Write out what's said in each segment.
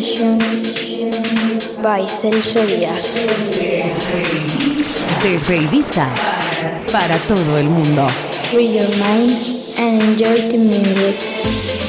session by Celso Díaz. Desde Ibiza, para todo el mundo. Free your mind and enjoy the music.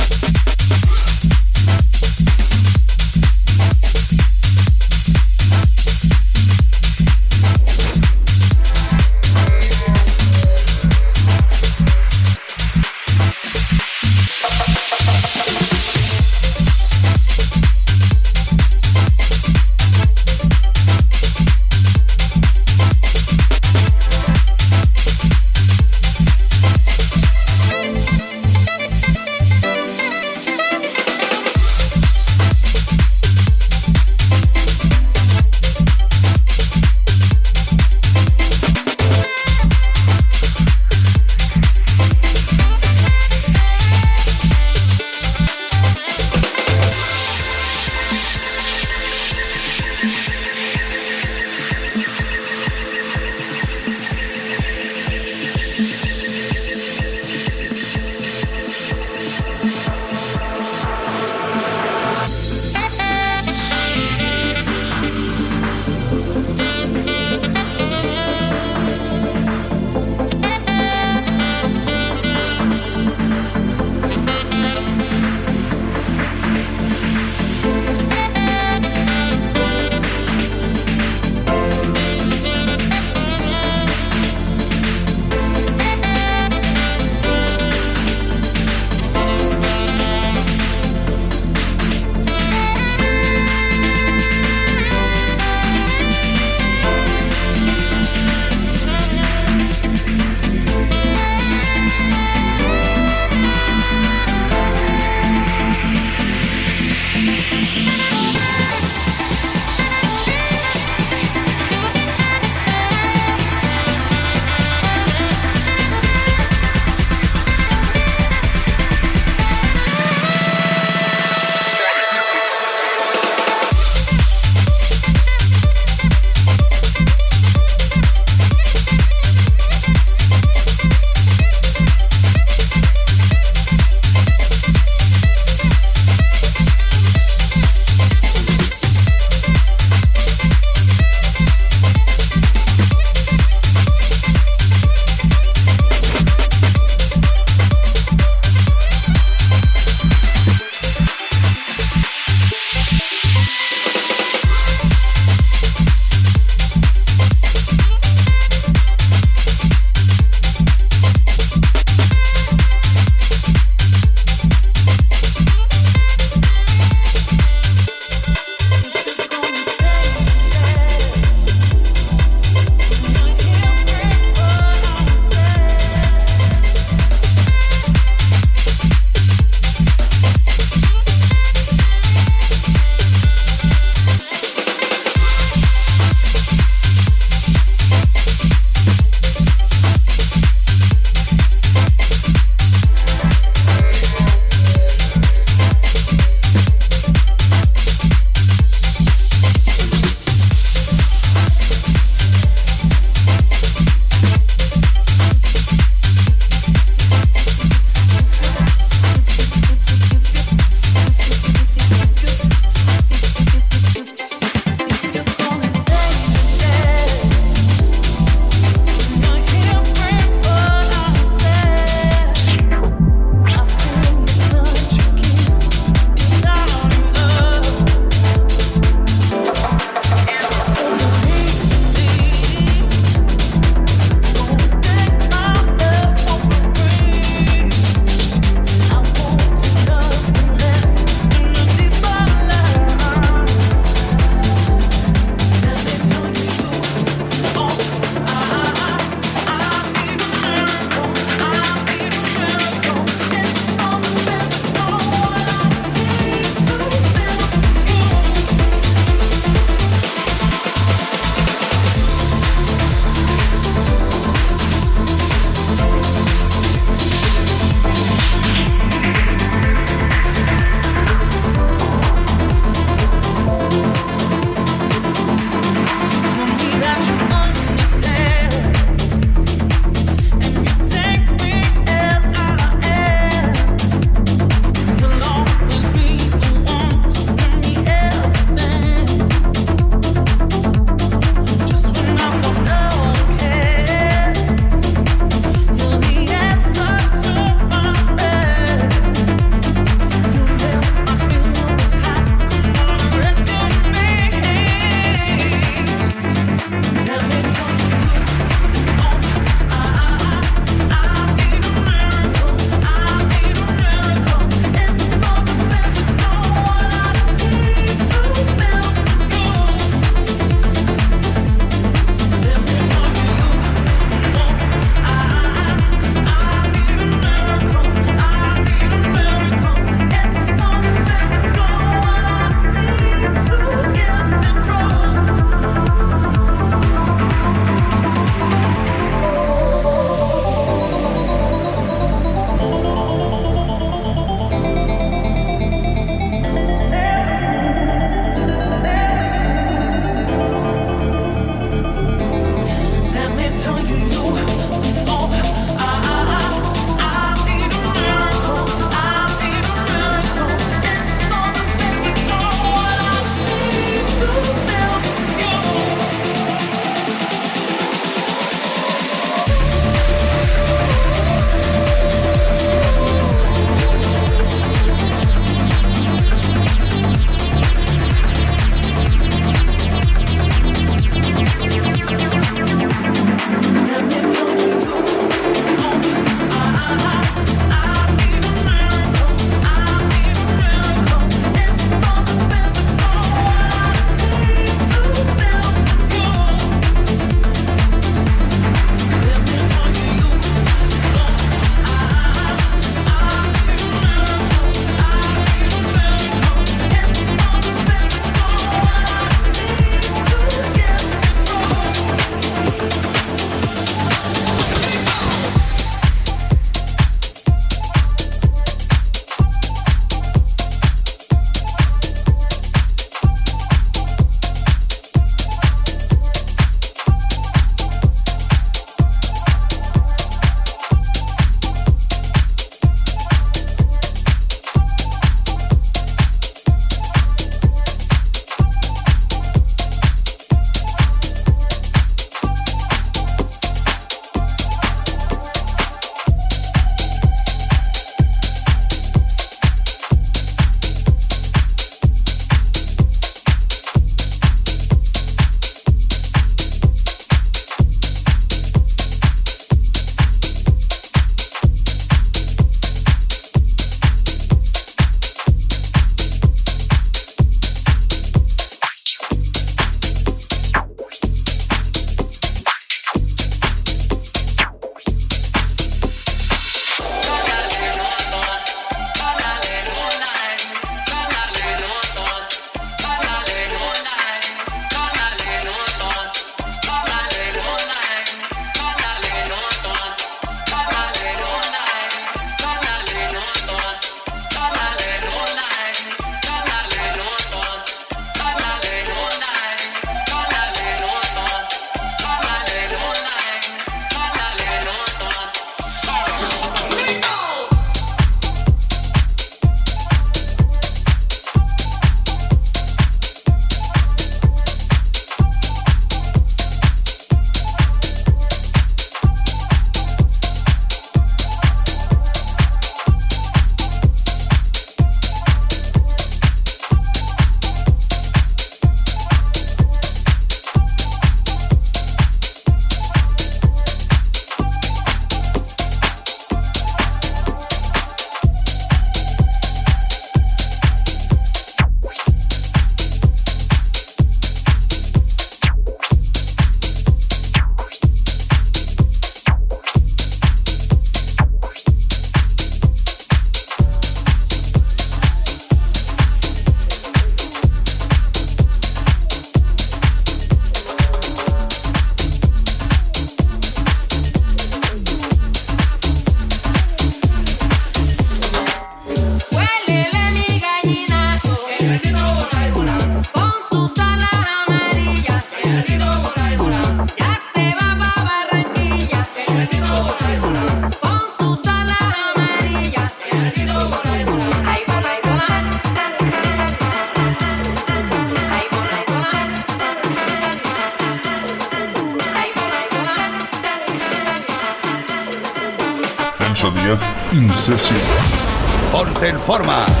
Ponte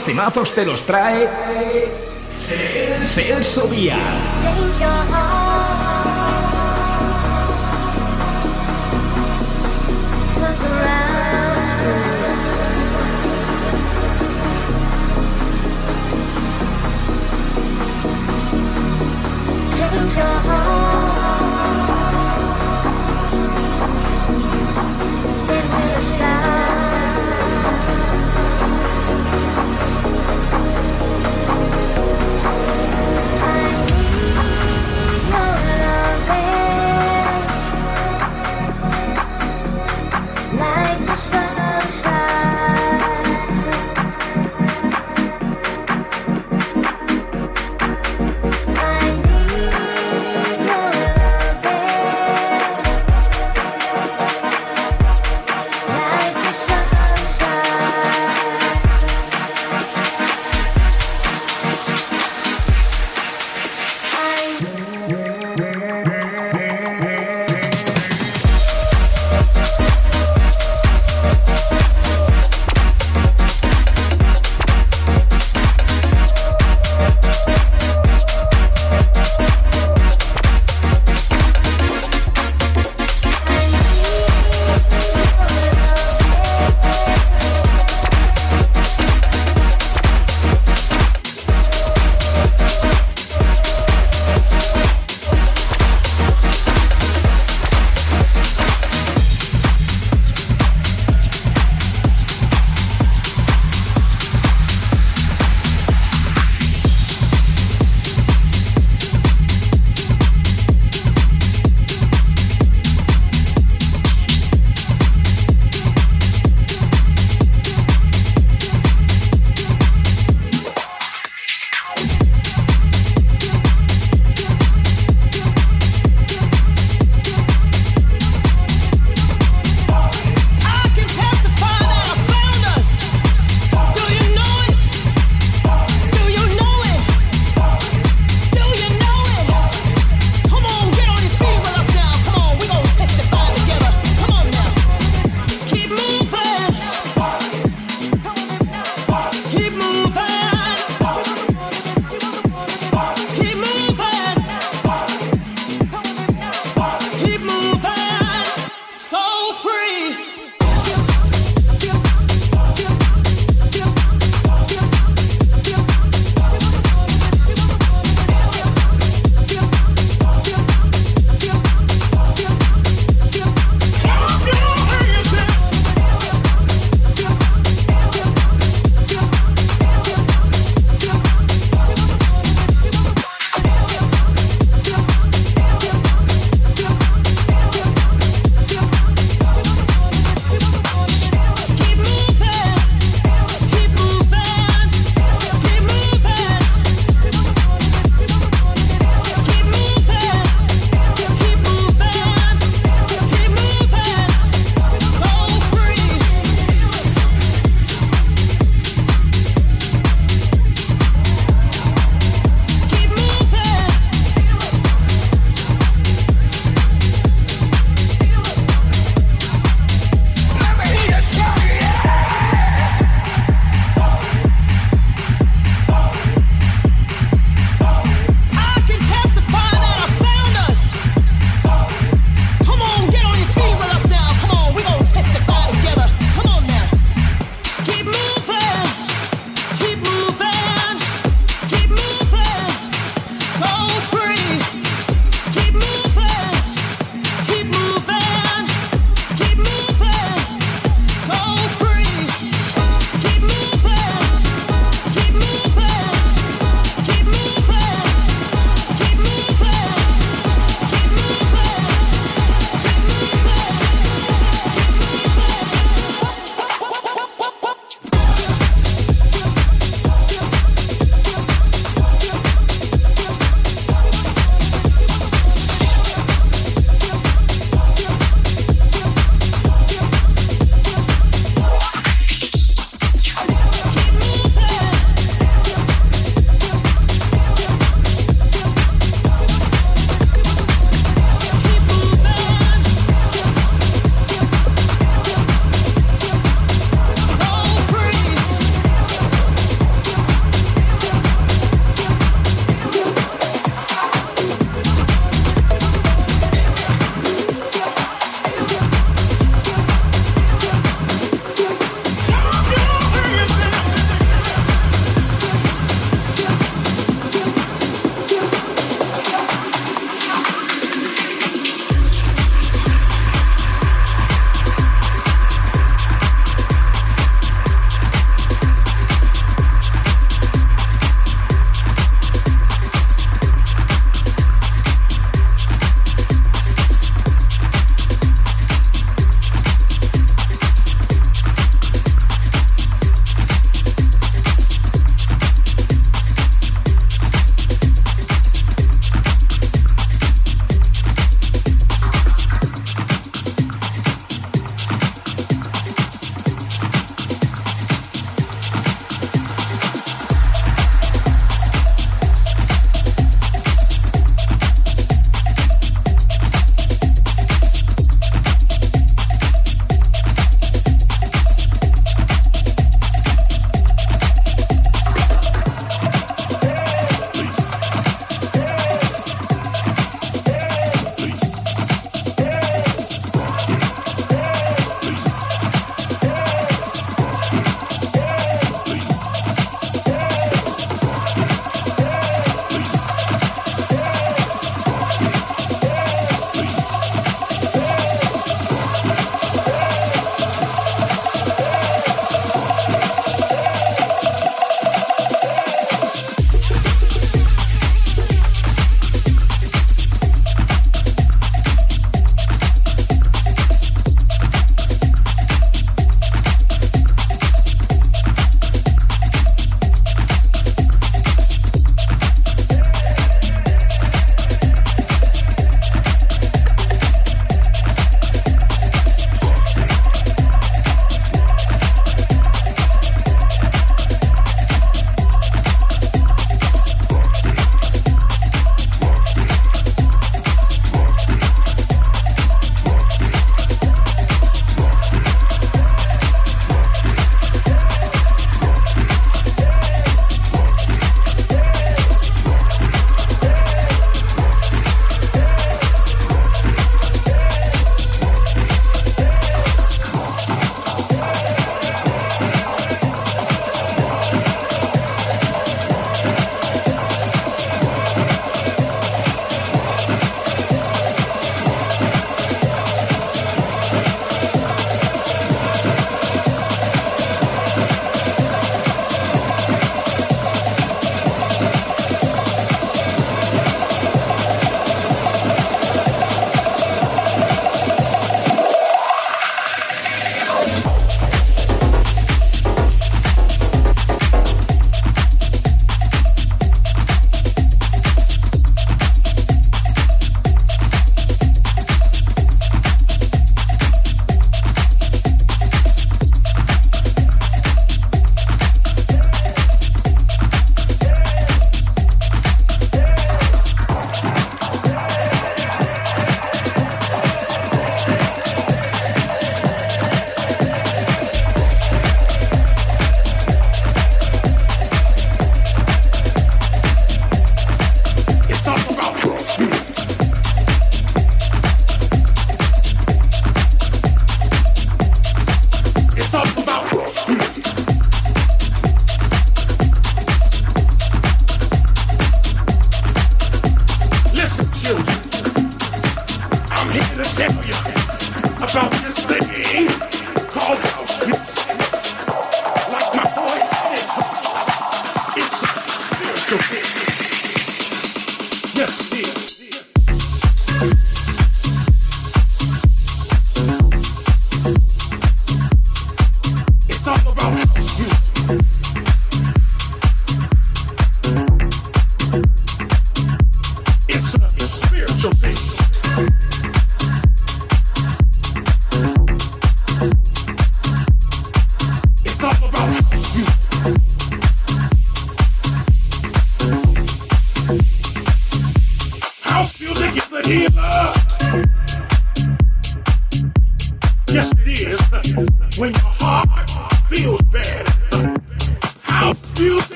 forma. temazos te los trae Celso Díaz. Your heart.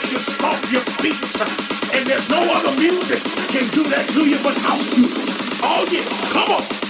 makes you stomp your feet. And there's no other music can do that to you but house music. Oh yeah, come on.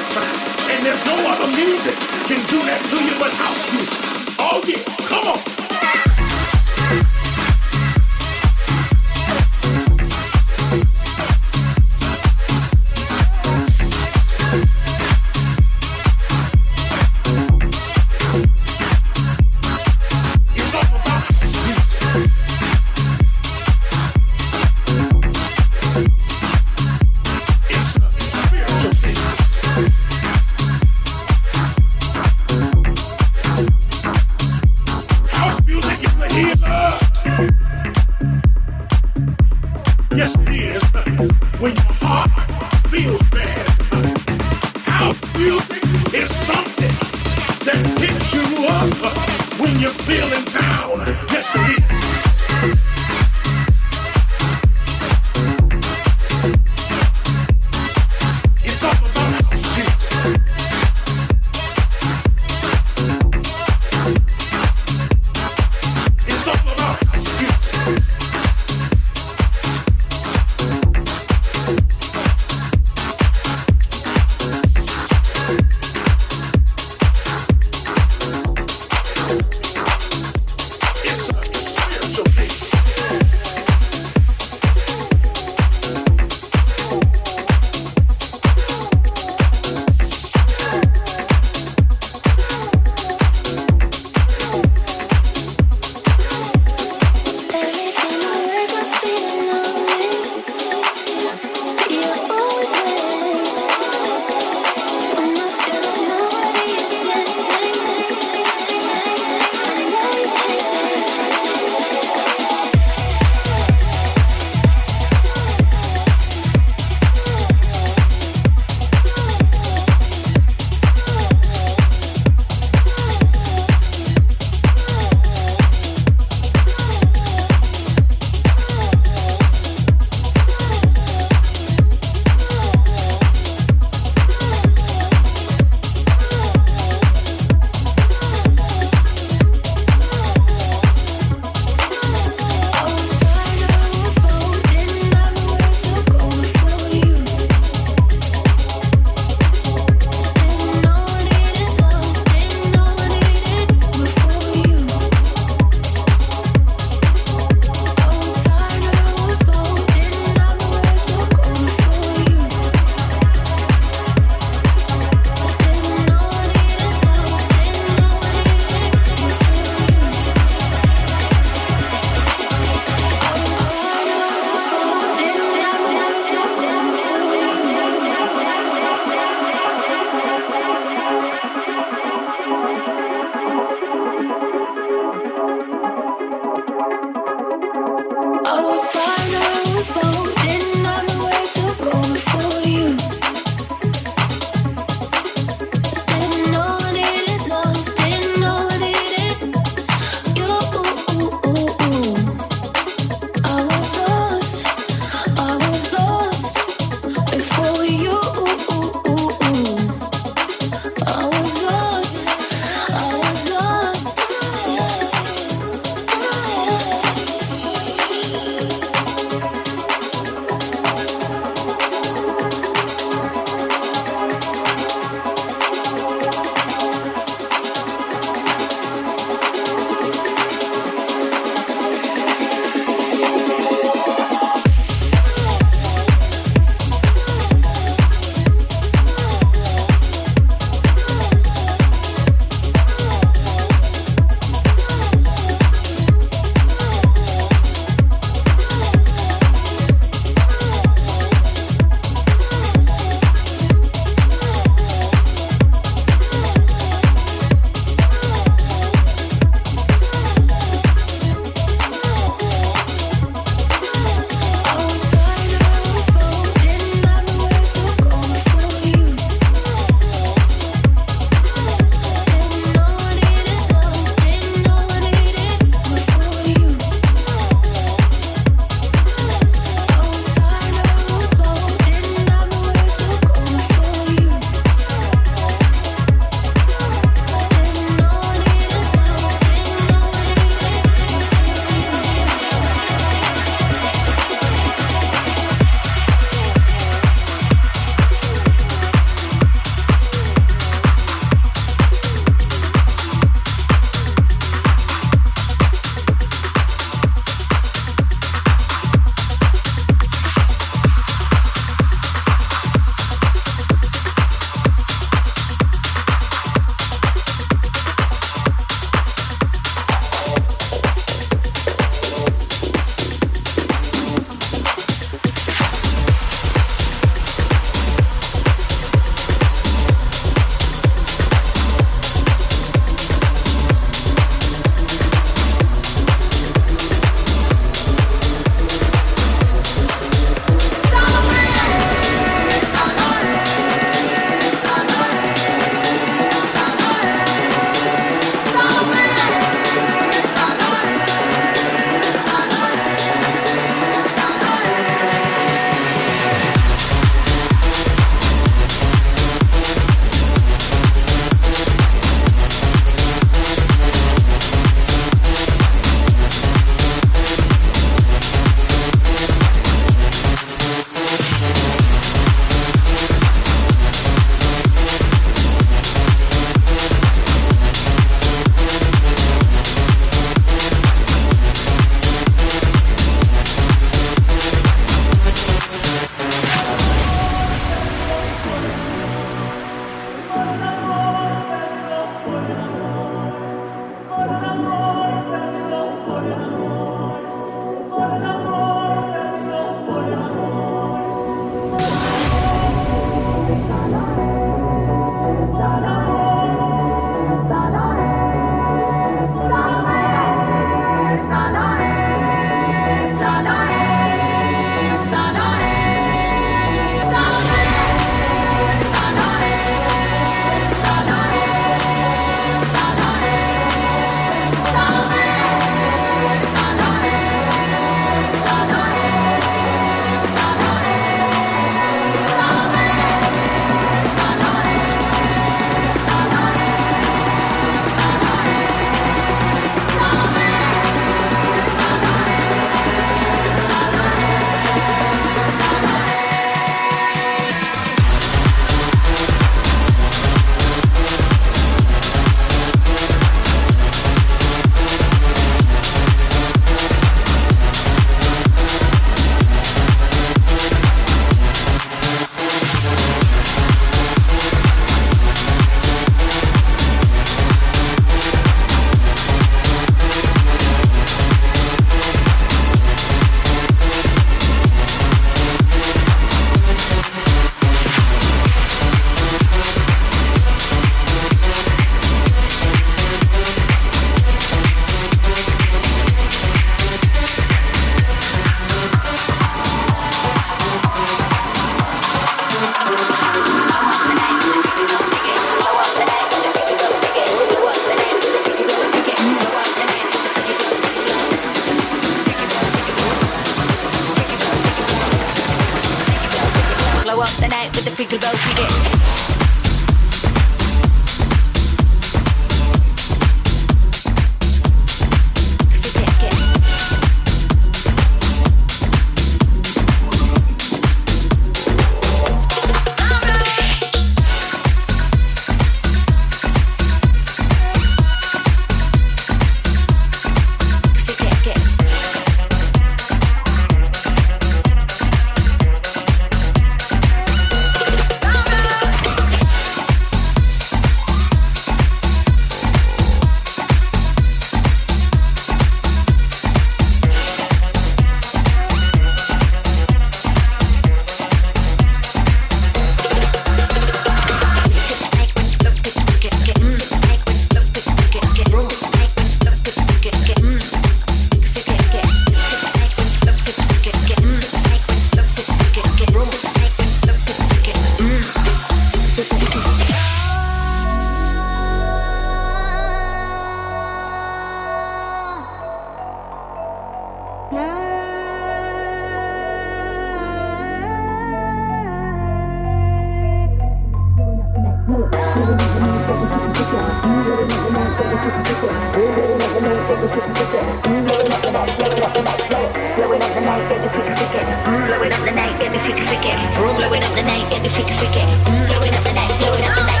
night, yeah, be freaky, freaky. Blowing up the night, blowing up the night,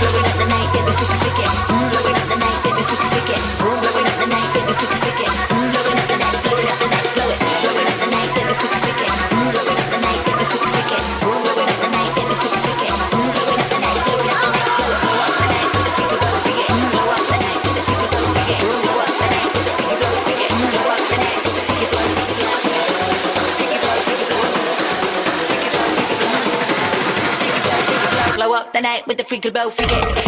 blowing up the night, yeah, freaky, freaky. freak about forget.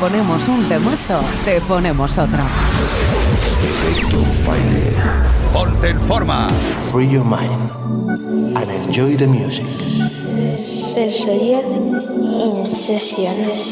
Ponemos un temazo, te ponemos otro. Ponte en forma. Free your mind and enjoy the music. Sesiones.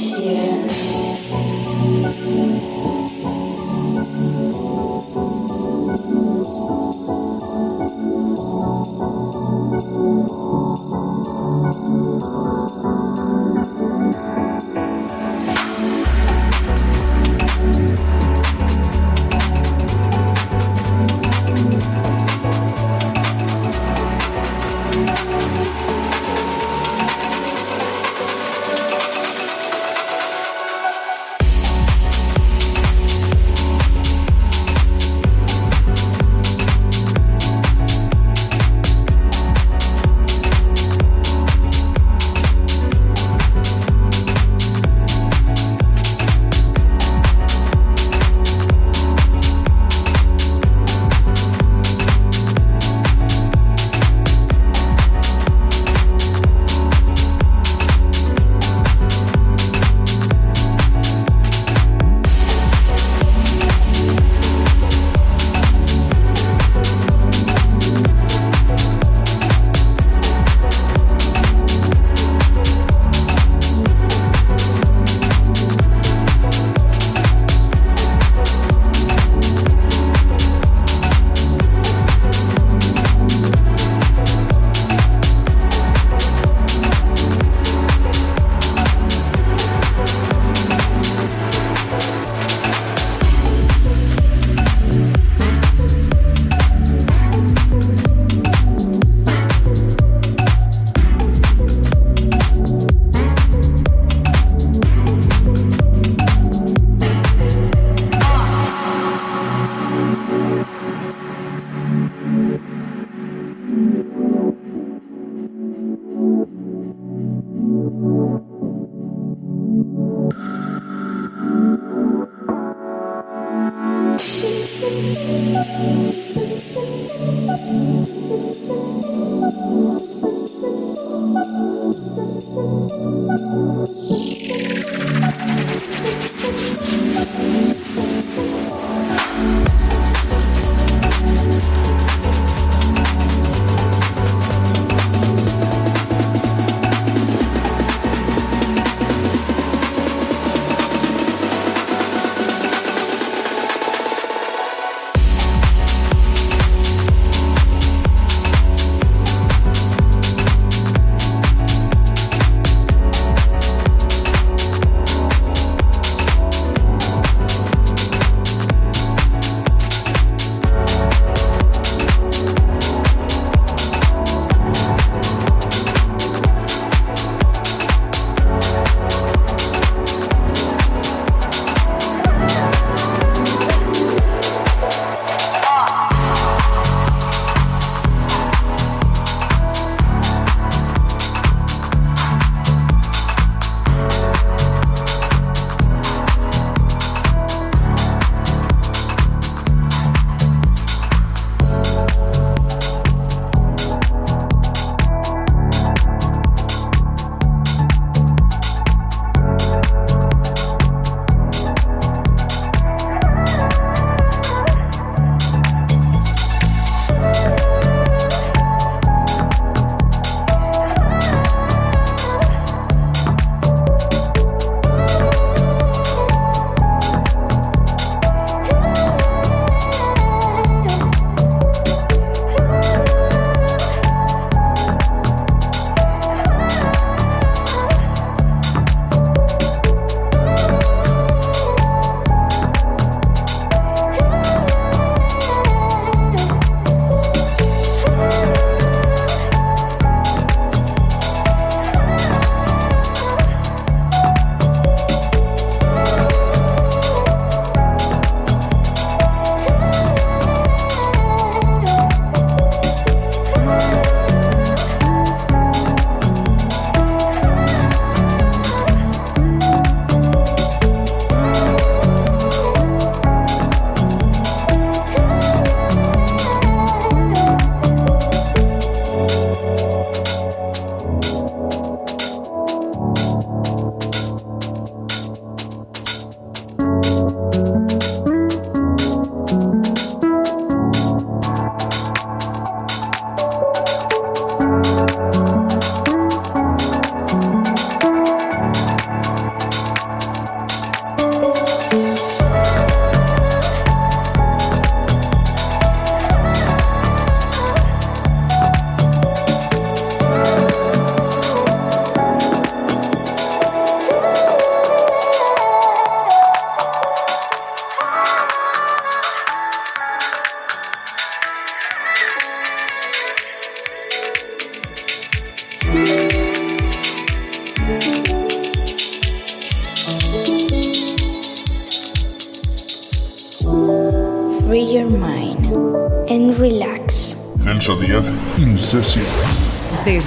Thank you.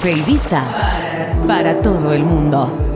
Desde para todo el mundo.